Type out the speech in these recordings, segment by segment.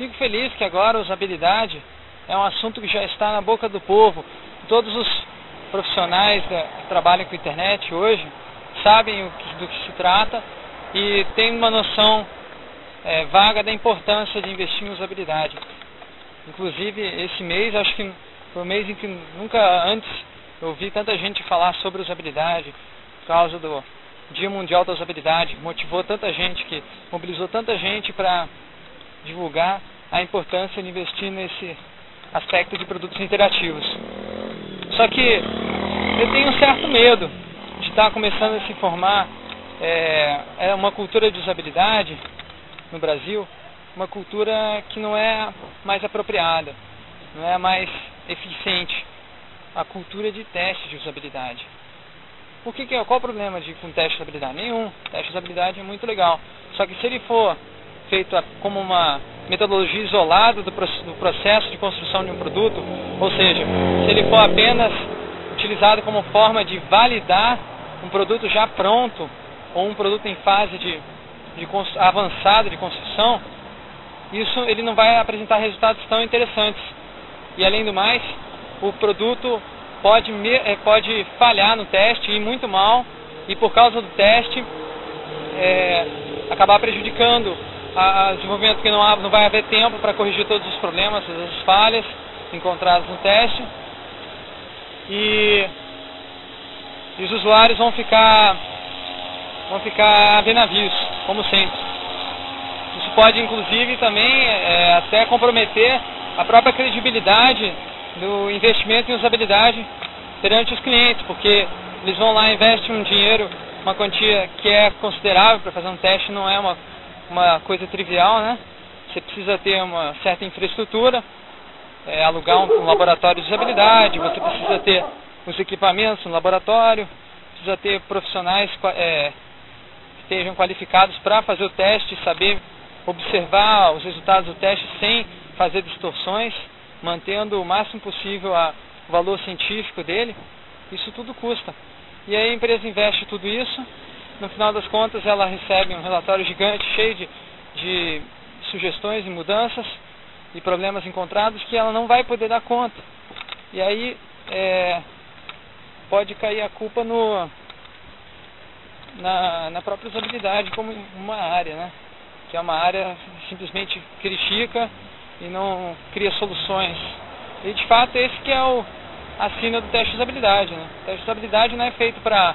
Fico feliz que agora a usabilidade é um assunto que já está na boca do povo. Todos os profissionais que trabalham com internet hoje sabem do que se trata e têm uma noção é, vaga da importância de investir em usabilidade. Inclusive, esse mês, acho que foi um mês em que nunca antes eu ouvi tanta gente falar sobre usabilidade, por causa do Dia Mundial da Usabilidade, motivou tanta gente, que mobilizou tanta gente para divulgar a importância de investir nesse aspecto de produtos interativos. Só que eu tenho um certo medo de estar começando a se formar é, é uma cultura de usabilidade no Brasil, uma cultura que não é mais apropriada, não é mais eficiente. A cultura de teste de usabilidade. Por que, que é? Qual o problema de, com teste de usabilidade? Nenhum. Teste de usabilidade é muito legal. Só que se ele for feito como uma metodologia isolada do, do processo de construção de um produto, ou seja, se ele for apenas utilizado como forma de validar um produto já pronto ou um produto em fase de, de avançada de construção, isso ele não vai apresentar resultados tão interessantes. E além do mais, o produto pode, eh, pode falhar no teste, ir muito mal, e por causa do teste é, acabar prejudicando a, a desenvolvimento, porque não, há, não vai haver tempo para corrigir todos os problemas, todas as falhas encontradas no teste. E, e os usuários vão ficar vão ficar a navios, como sempre. Isso pode, inclusive, também é, até comprometer a própria credibilidade do investimento em usabilidade perante os clientes, porque eles vão lá investem um dinheiro, uma quantia que é considerável para fazer um teste, não é uma, uma coisa trivial, né? Você precisa ter uma certa infraestrutura, é, alugar um, um laboratório de usabilidade, você precisa ter os equipamentos no laboratório, precisa ter profissionais é, estejam qualificados para fazer o teste, saber observar os resultados do teste sem fazer distorções, mantendo o máximo possível a, o valor científico dele, isso tudo custa. E aí a empresa investe tudo isso, no final das contas ela recebe um relatório gigante cheio de, de sugestões e mudanças e problemas encontrados que ela não vai poder dar conta. E aí é, pode cair a culpa no, na, na própria usabilidade como uma área, né? Que é uma área simplesmente critica e não cria soluções. E de fato esse que é o a sina do teste de usabilidade, né? O teste de usabilidade não é feito para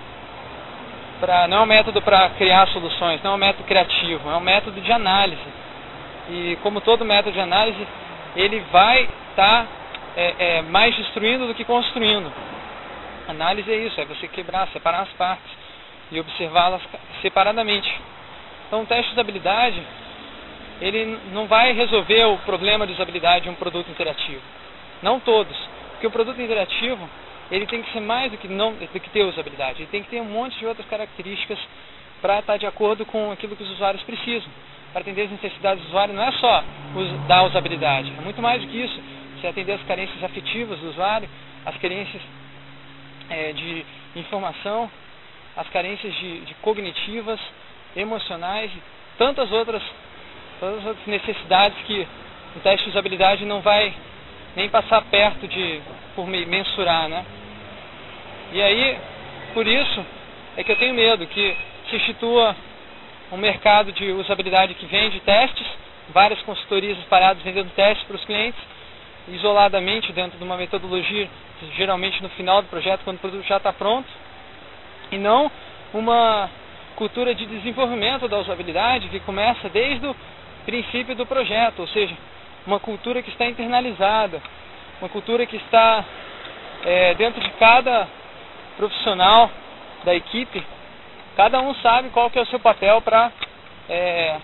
para não é um método para criar soluções, não é um método criativo, é um método de análise. E como todo método de análise, ele vai estar tá, é, é, mais destruindo do que construindo. Análise é isso, é você quebrar, separar as partes e observá-las separadamente. Então, o teste de usabilidade ele não vai resolver o problema de usabilidade de um produto interativo. Não todos, porque o produto interativo ele tem que ser mais do que não do que ter usabilidade. Ele tem que ter um monte de outras características para estar de acordo com aquilo que os usuários precisam. Para atender as necessidades do usuário não é só dar usabilidade, é muito mais do que isso. Você atender as carências afetivas do usuário, as carências é, de informação, as carências de, de cognitivas, emocionais e tantas outras, todas as outras necessidades que o teste de usabilidade não vai nem passar perto de por mensurar, né? E aí, por isso é que eu tenho medo que se institua um mercado de usabilidade que vende testes, várias consultorias espalhadas vendendo testes para os clientes, isoladamente dentro de uma metodologia, geralmente no final do projeto, quando o produto já está pronto, e não uma cultura de desenvolvimento da usabilidade que começa desde o princípio do projeto, ou seja, uma cultura que está internalizada, uma cultura que está é, dentro de cada profissional da equipe, cada um sabe qual que é o seu papel para é,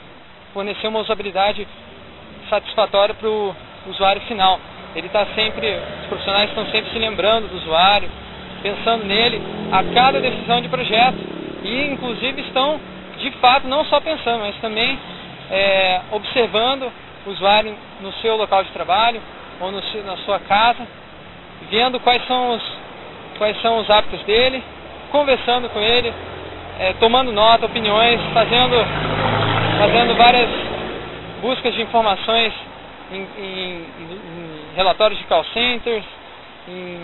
fornecer uma usabilidade satisfatória para o usuário final. Ele está sempre, os profissionais estão sempre se lembrando do usuário, pensando nele a cada decisão de projeto e inclusive estão de fato não só pensando, mas também é, observando usuário no seu local de trabalho ou no, na sua casa, vendo quais são os, quais são os hábitos dele, conversando com ele, é, tomando nota, opiniões, fazendo, fazendo várias buscas de informações em, em, em relatórios de call centers, em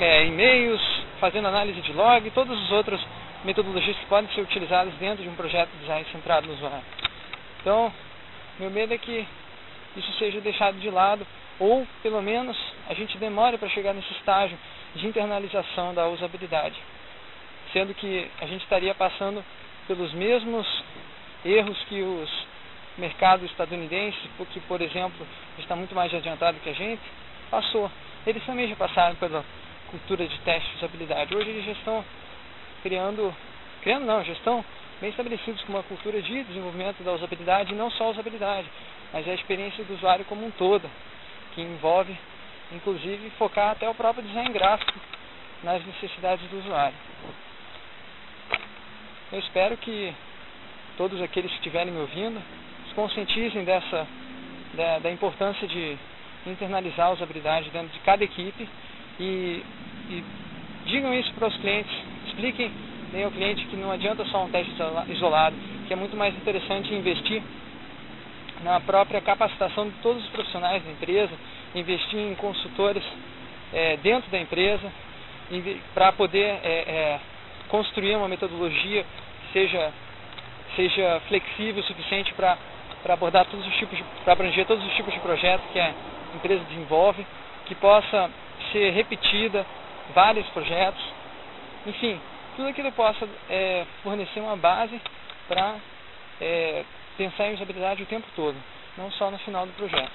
é, e-mails, fazendo análise de log, todas as outras metodologias que podem ser utilizadas dentro de um projeto de design centrado no usuário. Então, meu medo é que isso seja deixado de lado, ou pelo menos a gente demore para chegar nesse estágio de internalização da usabilidade, sendo que a gente estaria passando pelos mesmos erros que os mercados estadunidenses, que por exemplo está muito mais adiantado que a gente, passou. Eles também já passaram pela cultura de teste de usabilidade. Hoje eles já estão criando, criando não, já estão bem estabelecidos com uma cultura de desenvolvimento da usabilidade, e não só a usabilidade, mas a experiência do usuário como um todo, que envolve, inclusive, focar até o próprio design gráfico nas necessidades do usuário. Eu espero que todos aqueles que estiverem me ouvindo se conscientizem dessa da, da importância de internalizar a usabilidade dentro de cada equipe e, e digam isso para os clientes, expliquem bem ao cliente que não adianta só um teste isolado, que é muito mais interessante investir na própria capacitação de todos os profissionais da empresa, investir em consultores é, dentro da empresa, para poder é, é, construir uma metodologia que seja, seja flexível o suficiente para abordar todos os tipos, para abranger todos os tipos de projetos que a empresa desenvolve, que possa ser repetida vários projetos, enfim, tudo aquilo possa é, fornecer uma base para é, pensar em usabilidade o tempo todo, não só no final do projeto.